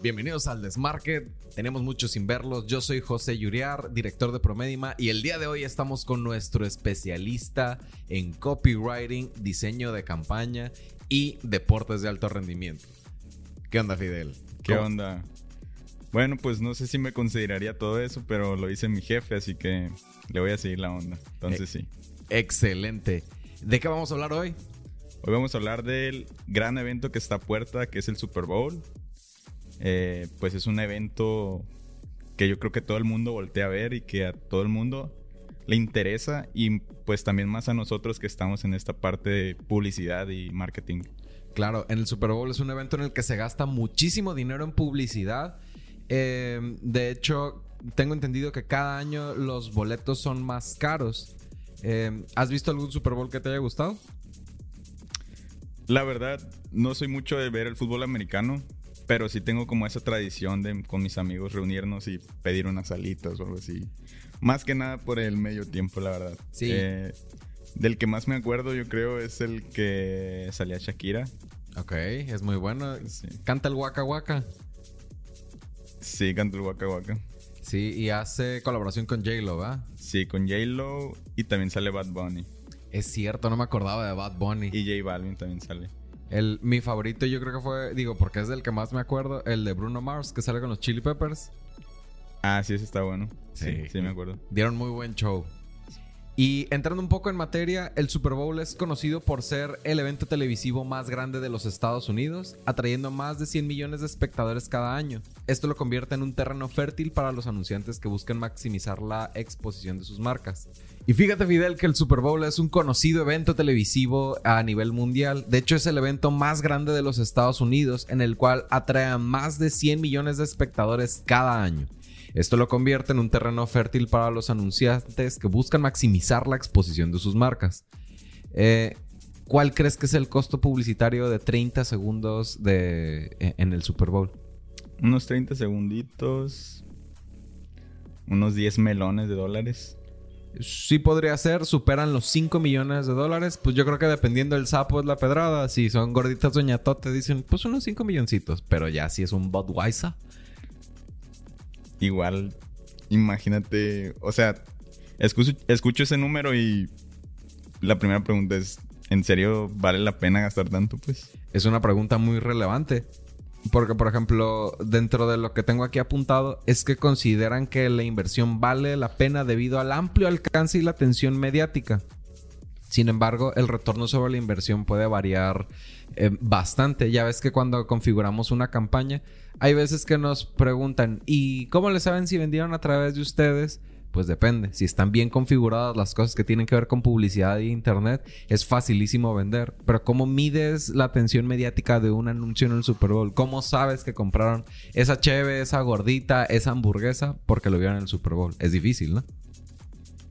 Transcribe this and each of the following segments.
Bienvenidos al Desmarket. Tenemos mucho sin verlos. Yo soy José Yuriar, director de Promedima, y el día de hoy estamos con nuestro especialista en copywriting, diseño de campaña y deportes de alto rendimiento. ¿Qué onda, Fidel? ¿Qué onda? Bueno, pues no sé si me consideraría todo eso, pero lo dice mi jefe, así que le voy a seguir la onda. Entonces Eh, sí. Excelente. ¿De qué vamos a hablar hoy? Hoy vamos a hablar del gran evento que está a puerta, que es el Super Bowl. Eh, pues es un evento que yo creo que todo el mundo voltea a ver y que a todo el mundo le interesa y pues también más a nosotros que estamos en esta parte de publicidad y marketing. Claro, en el Super Bowl es un evento en el que se gasta muchísimo dinero en publicidad. Eh, de hecho, tengo entendido que cada año los boletos son más caros. Eh, ¿Has visto algún Super Bowl que te haya gustado? La verdad, no soy mucho de ver el fútbol americano, pero sí tengo como esa tradición de con mis amigos reunirnos y pedir unas salitas o algo así. Más que nada por el medio tiempo, la verdad. Sí. Eh, del que más me acuerdo, yo creo, es el que salía Shakira. Ok, es muy bueno. Sí, Canta el Waka Waka. sí cantó el Waka Waka. Sí, y hace colaboración con J-Lo, ¿verdad? Sí, con J-Lo y también sale Bad Bunny. Es cierto, no me acordaba de Bad Bunny. Y J Balvin también sale. El, mi favorito yo creo que fue, digo, porque es del que más me acuerdo, el de Bruno Mars, que sale con los Chili Peppers. Ah, sí, ese está bueno. Sí, Sí. sí, me acuerdo. Dieron muy buen show. Y entrando un poco en materia, el Super Bowl es conocido por ser el evento televisivo más grande de los Estados Unidos, atrayendo más de 100 millones de espectadores cada año. Esto lo convierte en un terreno fértil para los anunciantes que buscan maximizar la exposición de sus marcas. Y fíjate Fidel que el Super Bowl es un conocido evento televisivo a nivel mundial. De hecho es el evento más grande de los Estados Unidos en el cual atrae a más de 100 millones de espectadores cada año. Esto lo convierte en un terreno fértil para los anunciantes que buscan maximizar la exposición de sus marcas. Eh, ¿Cuál crees que es el costo publicitario de 30 segundos de, e, en el Super Bowl? Unos 30 segunditos. Unos 10 melones de dólares. Sí podría ser, superan los 5 millones de dólares. Pues yo creo que dependiendo del sapo es la pedrada. Si son gorditas doñatote dicen, pues unos 5 milloncitos. Pero ya si es un Budweiser. Igual, imagínate, o sea, escucho, escucho ese número y la primera pregunta es, ¿en serio vale la pena gastar tanto? Pues Es una pregunta muy relevante. Porque, por ejemplo, dentro de lo que tengo aquí apuntado, es que consideran que la inversión vale la pena debido al amplio alcance y la atención mediática. Sin embargo, el retorno sobre la inversión puede variar eh, bastante. Ya ves que cuando configuramos una campaña, hay veces que nos preguntan, ¿y cómo le saben si vendieron a través de ustedes? Pues depende. Si están bien configuradas las cosas que tienen que ver con publicidad e internet, es facilísimo vender. Pero ¿cómo mides la atención mediática de un anuncio en el Super Bowl? ¿Cómo sabes que compraron esa cheve, esa gordita, esa hamburguesa porque lo vieron en el Super Bowl? Es difícil, ¿no?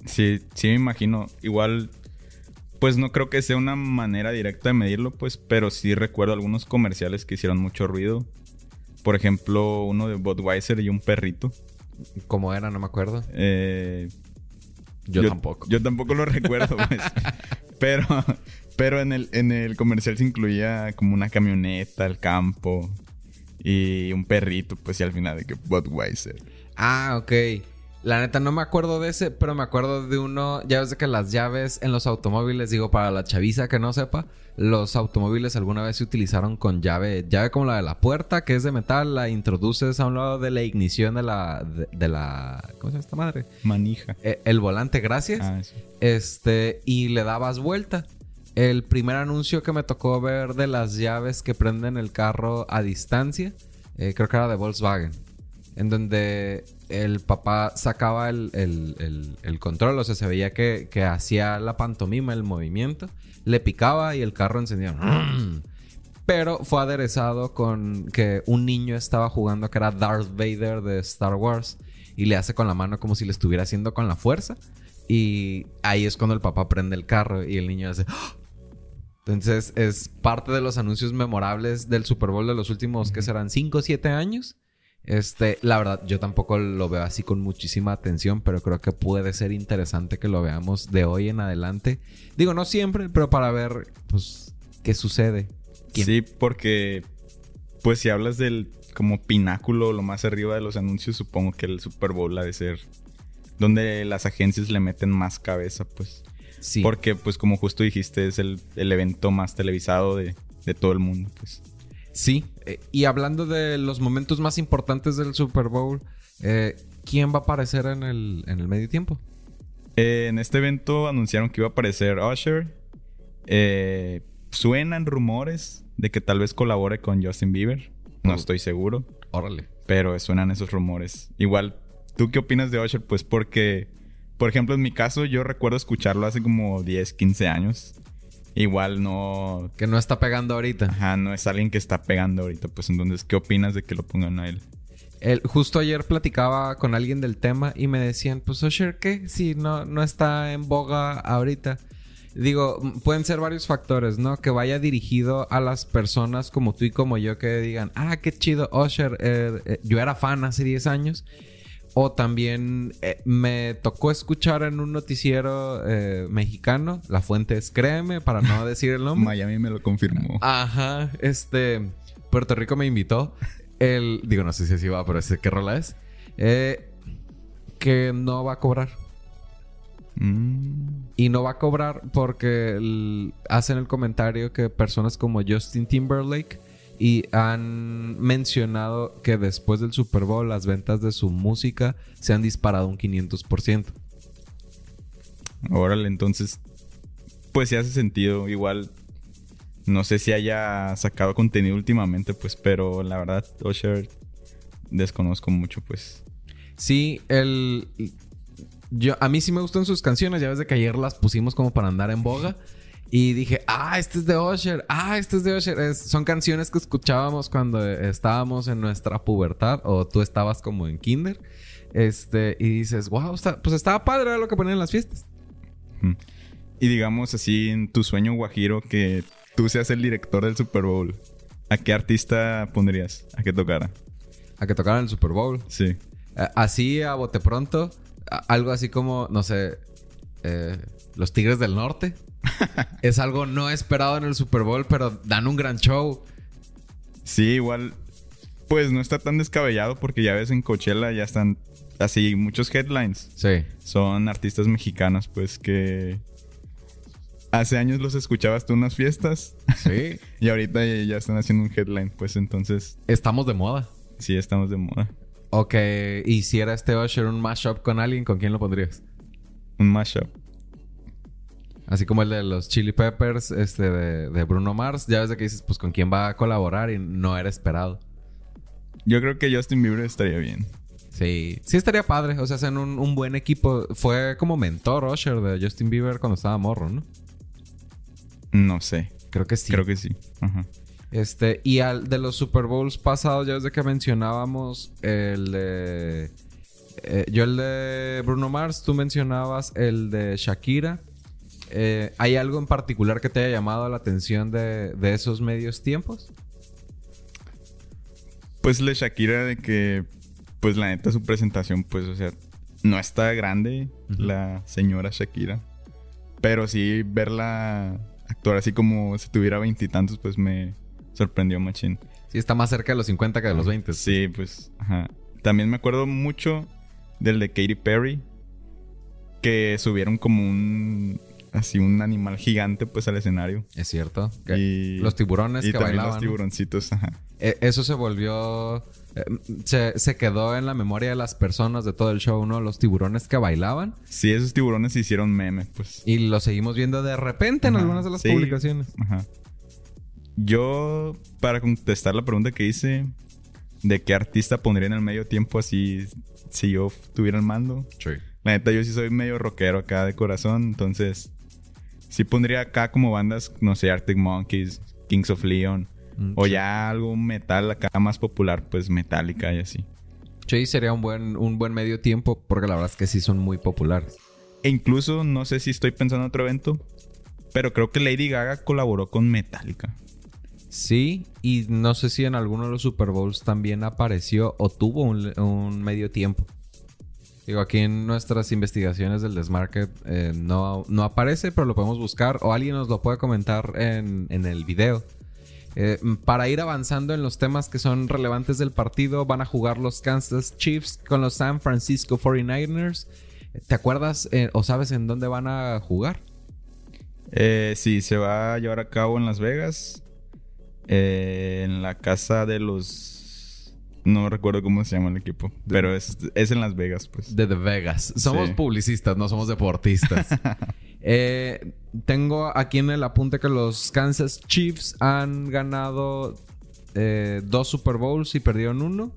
sí, sí me imagino, igual, pues no creo que sea una manera directa de medirlo, pues, pero sí recuerdo algunos comerciales que hicieron mucho ruido. Por ejemplo, uno de Budweiser y un perrito. ¿Cómo era? No me acuerdo. Eh, Yo, tampoco. Yo tampoco lo recuerdo, pues. pero pero en, el, en el comercial se incluía como una camioneta, el campo y un perrito, pues y al final de que Budweiser. Ah, ok. La neta no me acuerdo de ese, pero me acuerdo de uno. Ya ves de que las llaves en los automóviles, digo, para la chaviza que no sepa, los automóviles alguna vez se utilizaron con llave, llave como la de la puerta, que es de metal, la introduces a un lado de la ignición de la. de, de la. ¿Cómo se llama esta madre? Manija. Eh, el volante, gracias. Ah. Este, y le dabas vuelta. El primer anuncio que me tocó ver de las llaves que prenden el carro a distancia, eh, creo que era de Volkswagen. En donde el papá sacaba el, el- el- el control, o sea, se veía que, que hacía la pantomima, el movimiento, le picaba y el carro encendía. Pero fue aderezado con que un niño estaba jugando que era Darth Vader de Star Wars y le hace con la mano como si le estuviera haciendo con la fuerza. Y ahí es cuando el papá prende el carro y el niño hace. ¡Ah! Entonces es parte de los anuncios memorables del Super Bowl de los últimos, que serán 5 o 7 años. Este, la verdad, yo tampoco lo veo así con muchísima atención, pero creo que puede ser interesante que lo veamos de hoy en adelante. Digo, no siempre, pero para ver, pues, qué sucede. ¿Quién? Sí, porque pues si hablas del como pináculo, lo más arriba de los anuncios, supongo que el Super Bowl ha de ser donde las agencias le meten más cabeza, pues. Sí. Porque, pues, como justo dijiste, es el, el evento más televisado de, de todo el mundo, pues. Sí, eh, y hablando de los momentos más importantes del Super Bowl, eh, ¿quién va a aparecer en el, en el medio tiempo? Eh, en este evento anunciaron que iba a aparecer Usher. Eh, suenan rumores de que tal vez colabore con Justin Bieber. No Oh. estoy seguro, Órale. pero suenan esos rumores. Igual, ¿tú qué opinas de Usher? Pues porque, por ejemplo, en mi caso, yo recuerdo escucharlo hace como 10, 15 años. Igual no. Que no está pegando ahorita. Ajá, no es alguien que está pegando ahorita. Pues entonces, ¿qué opinas de que lo pongan a él? El- justo ayer platicaba con alguien del tema y me decían, pues Usher, ¿qué? Si no, no está en boga ahorita. Digo, pueden ser varios factores, ¿no? Que vaya dirigido a las personas como tú y como yo que digan, ah, qué chido, Usher, eh, eh, yo era fan hace 10 años. O también eh, me tocó escuchar en un noticiero eh, mexicano, la fuente es Créeme, para no decir el nombre. Miami me lo confirmó. Ajá, este. Puerto Rico me invitó. El. Digo, no sé si así va, pero sé qué rola es. Eh, que no va a cobrar. Mm. Y no va a cobrar porque el- hacen el comentario que personas como Justin Timberlake y han mencionado que después del Super Bowl las ventas de su música se han disparado un 500%. Órale, entonces, pues sí hace sentido. Igual, no sé si haya sacado contenido últimamente, pues, pero la verdad, Usher desconozco mucho, pues. Sí, el. Yo, a mí sí me gustan sus canciones. Ya ves de que ayer las pusimos como para andar en boga. Y dije, ah, este es de Usher. Ah, este es de Usher. Es- son canciones que escuchábamos cuando estábamos en nuestra pubertad. O tú estabas como en kinder. Este, y dices, wow, está- pues estaba padre era lo que ponían en las fiestas. Y digamos así, en tu sueño guajiro, que tú seas el director del Super Bowl, ¿a qué artista pondrías a que tocara? A que tocaran el Super Bowl. Sí. Así a bote pronto. algo así como, no sé, eh, los Tigres del Norte. es algo no esperado en el Super Bowl, pero dan un gran show. Sí, igual, pues no está tan descabellado porque ya ves en Coachella ya están así muchos headlines. Sí. Son artistas mexicanos, pues que hace años los escuchabas tú en unas fiestas Sí. y ahorita ya están haciendo un headline, pues entonces Estamos de moda. sí estamos de moda. Ok, y si era este Usher un mashup con alguien, ¿con quién lo pondrías? Un mashup. Así como el de los Chili Peppers, este de, de Bruno Mars. Ya ves de que dices, pues con quién va a colaborar y no era esperado. Yo creo que Justin Bieber estaría bien. Sí, sí estaría padre. O sea, hacen un, un buen equipo. Fue como mentor Usher de Justin Bieber cuando estaba morro, ¿no? No sé. Creo que sí. Creo que sí. Ajá. Este, y al de los Super Bowls pasados, ya desde que mencionábamos el de. Eh, yo el de Bruno Mars, tú mencionabas el de Shakira. Eh, ¿Hay algo en particular que te haya llamado la atención de, de esos medios tiempos? Pues le Shakira de que, pues la neta, su presentación, pues, o sea, no está grande la señora Shakira. Pero sí verla actuar así como si tuviera veintitantos, pues me sorprendió machín. Sí, está más cerca de los 50 que de los 20. Sí, pues, ajá. También me acuerdo mucho del de Katy Perry. Que subieron como un. Así un animal gigante, pues, al escenario. Es cierto. Y, Los tiburones y que también bailaban. los tiburoncitos, ajá. Eh, eso se volvió. eh, se, se quedó en la memoria de las personas de todo el show, ¿no? Los tiburones que bailaban. Sí, esos tiburones se hicieron meme, pues. Y lo seguimos viendo de repente en algunas de las sí. publicaciones. Ajá. Yo, para contestar la pregunta que hice, ¿de qué artista pondría en el medio tiempo así si yo tuviera el mando? Sí. La neta, yo sí soy medio rockero acá de corazón, entonces sí pondría acá como bandas, no sé, Arctic Monkeys, Kings of Leon, Mm, o ya algo metal acá más popular, pues Metallica y así. Sí, sería un buen, un buen medio tiempo porque la verdad es que sí son muy populares. E incluso, no sé si estoy pensando en otro evento, pero creo que Lady Gaga colaboró con Metallica. Sí, y no sé si en alguno de los Super Bowls también apareció o tuvo un, medio tiempo. Digo, aquí en nuestras investigaciones del Desmarket eh, no, no aparece, pero lo podemos buscar o alguien nos lo puede comentar en, en el video. Eh, para ir avanzando en los temas que son relevantes del partido, van a jugar los Kansas Chiefs con los San Francisco 49ers. ¿Te acuerdas eh, o sabes en dónde van a jugar? Sí, se va a llevar a cabo en Las Vegas. Eh, en la casa de los. No recuerdo cómo se llama el equipo. Pero es, es en Las Vegas, pues. De The Vegas. Somos Sí. publicistas, no somos deportistas. Eh, tengo aquí en el apunte que los Kansas Chiefs han ganado eh, dos Super Bowls y perdieron uno.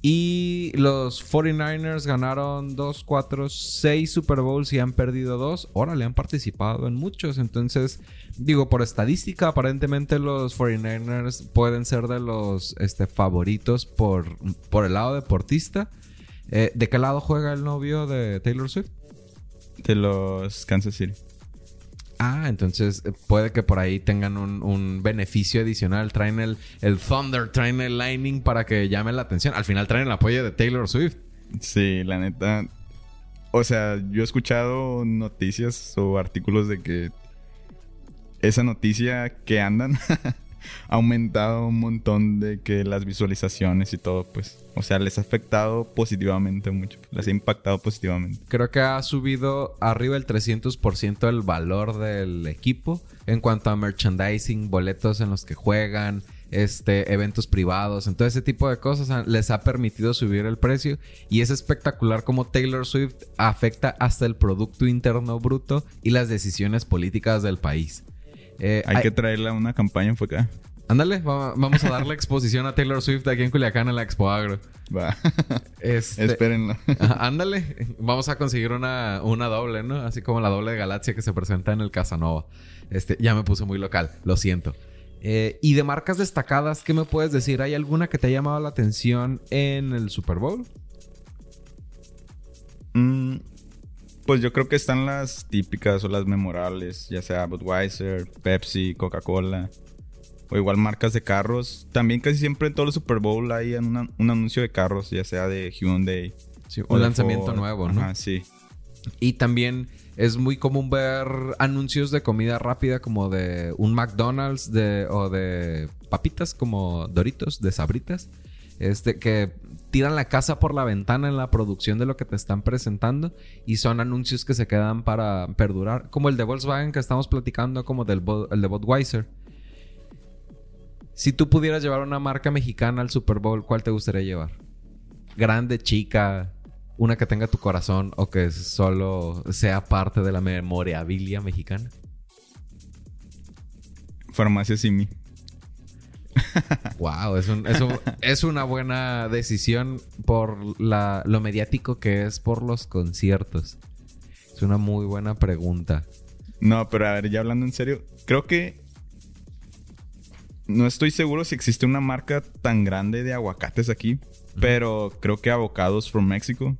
Y los 49ers ganaron dos, cuatro, seis Super Bowls y han perdido dos. Órale, han participado en muchos. Entonces, digo, por estadística, aparentemente los 49ers pueden ser de los este, favoritos por, por el lado deportista. Eh, ¿De qué lado juega el novio de Taylor Swift? De los Kansas City. Ah, entonces eh, puede que por ahí tengan un, un beneficio adicional. Traen el, el Thunder, traen el Lightning para que llame la atención. Al final traen el apoyo de Taylor Swift. Sí, la neta. O sea, yo he escuchado noticias o artículos de que esa noticia que andan ha aumentado un montón de que las visualizaciones y todo, pues. O sea, les ha afectado positivamente mucho. Les ha impactado positivamente. Creo que ha subido arriba el 300% el valor del equipo en cuanto a merchandising, boletos en los que juegan, este, eventos privados, entonces ese tipo de cosas les ha permitido subir el precio y es espectacular como Taylor Swift afecta hasta el Producto Interno Bruto y las decisiones políticas del país. Eh, Hay ay- que traerle a una campaña fue acá. Ándale, va- vamos a darle exposición a Taylor Swift aquí en Culiacán en la Expo Agro. Va. Este, Espérenlo. Ándale, vamos a conseguir una, una doble, ¿no? Así como la doble de Galaxia que se presenta en el Casanova. Este, ya me puse muy local, lo siento. Eh, y de marcas destacadas, ¿qué me puedes decir? ¿Hay alguna que te ha llamado la atención en el Super Bowl? Mm, pues yo creo que están las típicas o las memorables, ya sea Budweiser, Pepsi, Coca-Cola, o igual marcas de carros. También casi siempre en todos los Super Bowl hay una- un anuncio de carros, ya sea de Hyundai. Sí, o un lanzamiento Ford. nuevo, ¿no? Ajá, sí. Y también es muy común ver anuncios de comida rápida como de un McDonald's de, o de papitas como Doritos, de Sabritas. Este, que tiran la casa por la ventana en la producción de lo que te están presentando y son anuncios que se quedan para perdurar, como el de Volkswagen que estamos platicando, como del el de Budweiser. Si tú pudieras llevar una marca mexicana al Super Bowl, ¿cuál te gustaría llevar? Grande, chica, una que tenga tu corazón o que solo sea parte de la memorabilia mexicana. Farmacia Simi. Wow, es, un- es un- es una buena decisión por la- lo mediático que es por los conciertos. Es una muy buena pregunta. No, pero a ver, ya hablando en serio, creo que no estoy seguro si existe una marca tan grande de aguacates aquí, pero creo que Avocados from Mexico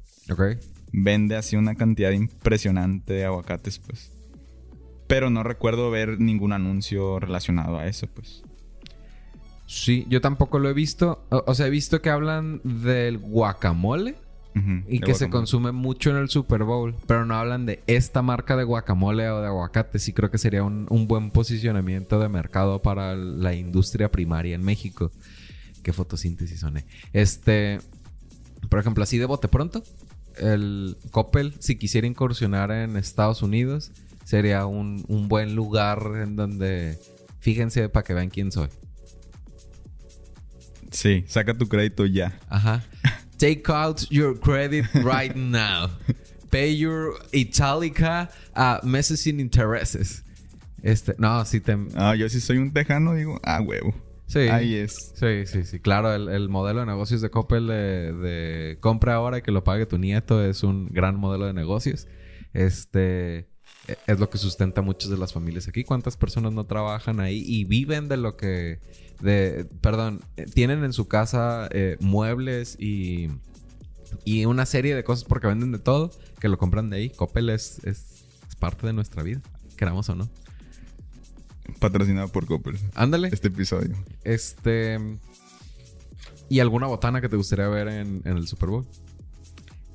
vende así una cantidad impresionante de aguacates, pues. Pero no recuerdo ver ningún anuncio relacionado a eso, pues. Sí, yo tampoco lo he visto. O, o sea, he visto que hablan del guacamole y que se consume mucho en el Super Bowl, pero no hablan de esta marca de guacamole o de aguacate. Sí creo que sería un, un buen posicionamiento de mercado para la industria primaria en México. Qué fotosíntesis soné. Este, por ejemplo, así de bote pronto, el Coppel, si quisiera incursionar en Estados Unidos, sería un, un buen lugar en donde, fíjense para que vean quién soy. Sí, saca tu crédito ya. Ajá. Take out your credit right now. Pay your Italica a meses sin intereses. Este, no, sí te... Ah, yo si soy un tejano, digo, ah, huevo. Sí. Ahí es. Sí, sí, sí. Claro, el, el modelo de negocios de Coppel de, de compra ahora y que lo pague tu nieto es un gran modelo de negocios. Este es lo que sustenta muchas de las familias aquí. ¿Cuántas personas no trabajan ahí y viven de lo que, de, perdón, tienen en su casa eh, muebles y, y una serie de cosas porque venden de todo que lo compran de ahí? Coppel es, es, es parte de nuestra vida, queramos o no. Patrocinado por Copper. Ándale. Este episodio. Este. ¿Y alguna botana que te gustaría ver en, en el Super Bowl?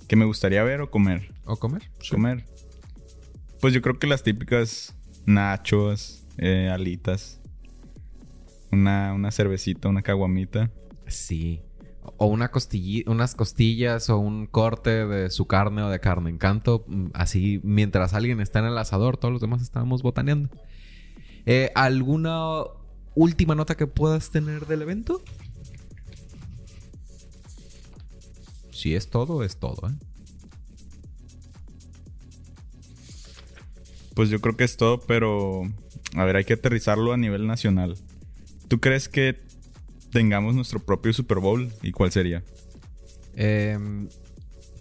¿Qué me gustaría ver o comer? ¿O comer? Comer. Pues yo creo que las típicas nachos, eh, alitas. Una, una cervecita, una caguamita. Sí. O una unas costillas o un corte de su carne o de carne encanto. mm, Así, mientras alguien está en el asador, todos los demás estábamos botaneando. Eh, ¿Alguna última nota que puedas tener del evento? Si es todo, es todo, ¿eh? Pues yo creo que es todo, pero a ver, hay que aterrizarlo a nivel nacional. ¿Tú crees que tengamos nuestro propio Super Bowl? ¿Y cuál sería? Em,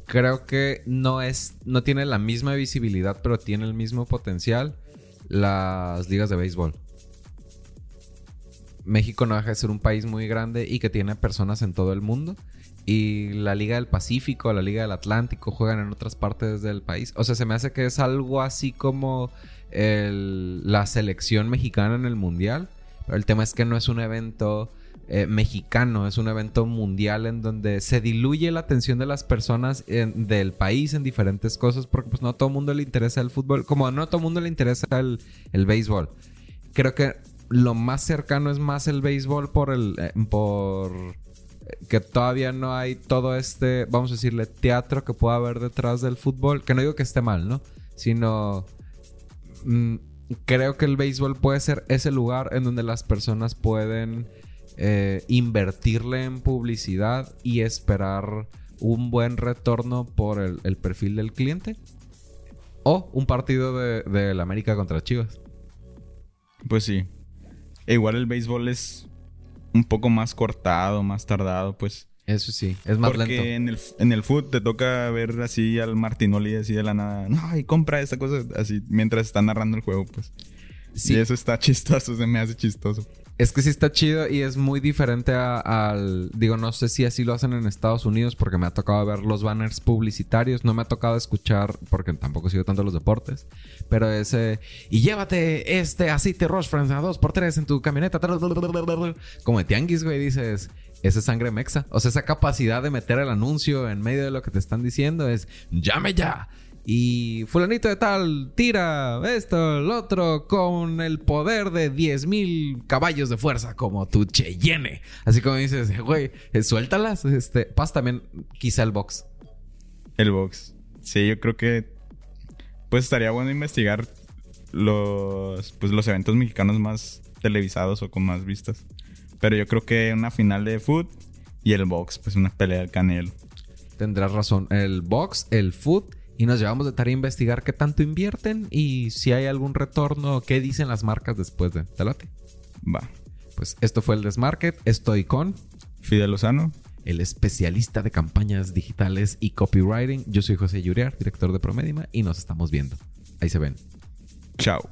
creo que no es. No tiene la misma visibilidad, pero tiene el mismo potencial. Las ligas de béisbol. México no deja de ser un país muy grande y que tiene personas en todo el mundo. Y la Liga del Pacífico, la Liga del Atlántico juegan en otras partes del país. O sea, se me hace que es algo así como la selección mexicana en el Mundial. Pero el tema es que no es un evento eh, mexicano, es un evento mundial en donde se diluye la atención de las personas del país en diferentes cosas porque pues no a todo el mundo le interesa el fútbol, como no a todo el mundo le interesa el, béisbol. Creo que lo más cercano es más el béisbol por el eh, por que todavía no hay todo este, vamos a decirle, teatro que pueda haber detrás del fútbol, que no digo que esté mal, ¿no? Sino mm, creo que el béisbol puede ser ese lugar en donde las personas pueden eh, invertirle en publicidad y esperar un buen retorno por el, perfil del cliente. O un partido de, de América contra Chivas. Pues sí. E igual el béisbol es un poco más cortado, más tardado, pues. Eso sí, es más Porque lento. en el, en el foot te toca ver así al Martinoli así de la nada. No, y compra esta cosa así mientras está narrando el juego, pues. Sí, Y eso está chistoso, se me hace chistoso. Es que sí está chido y es muy diferente a- al... Digo, no sé si así lo hacen en Estados Unidos porque me ha tocado ver los banners publicitarios. No me ha tocado escuchar porque tampoco sigo tanto los deportes. Pero ese... Y llévate este aceite Roche France a 2x3 en tu camioneta. Como de tianguis, güey, dices... Esa es sangre mexa. O sea, esa capacidad de meter el anuncio en medio de lo que te están diciendo es... ¡Llame ya! Y fulanito de tal tira esto, el otro, con el poder de 10.000 caballos de fuerza, como tu Cheyenne. Así como dices, güey, eh, suéltalas. Este, pasa también quizá el box. El box. Sí, yo creo que. Pues estaría bueno investigar los. Pues los eventos mexicanos más televisados o con más vistas. Pero yo creo que una final de foot y el box, pues una pelea del canelo. Tendrás razón. El box, el foot. Y nos llevamos de tarea a investigar qué tanto invierten y si hay algún retorno, qué dicen las marcas después de. ¿Te late? Va. Pues esto fue el Desmarket. Estoy con Fidel Lozano. el especialista de campañas digitales y copywriting. Yo soy José Yuriar, director de Promedima, y nos estamos viendo. Ahí se ven. Chao.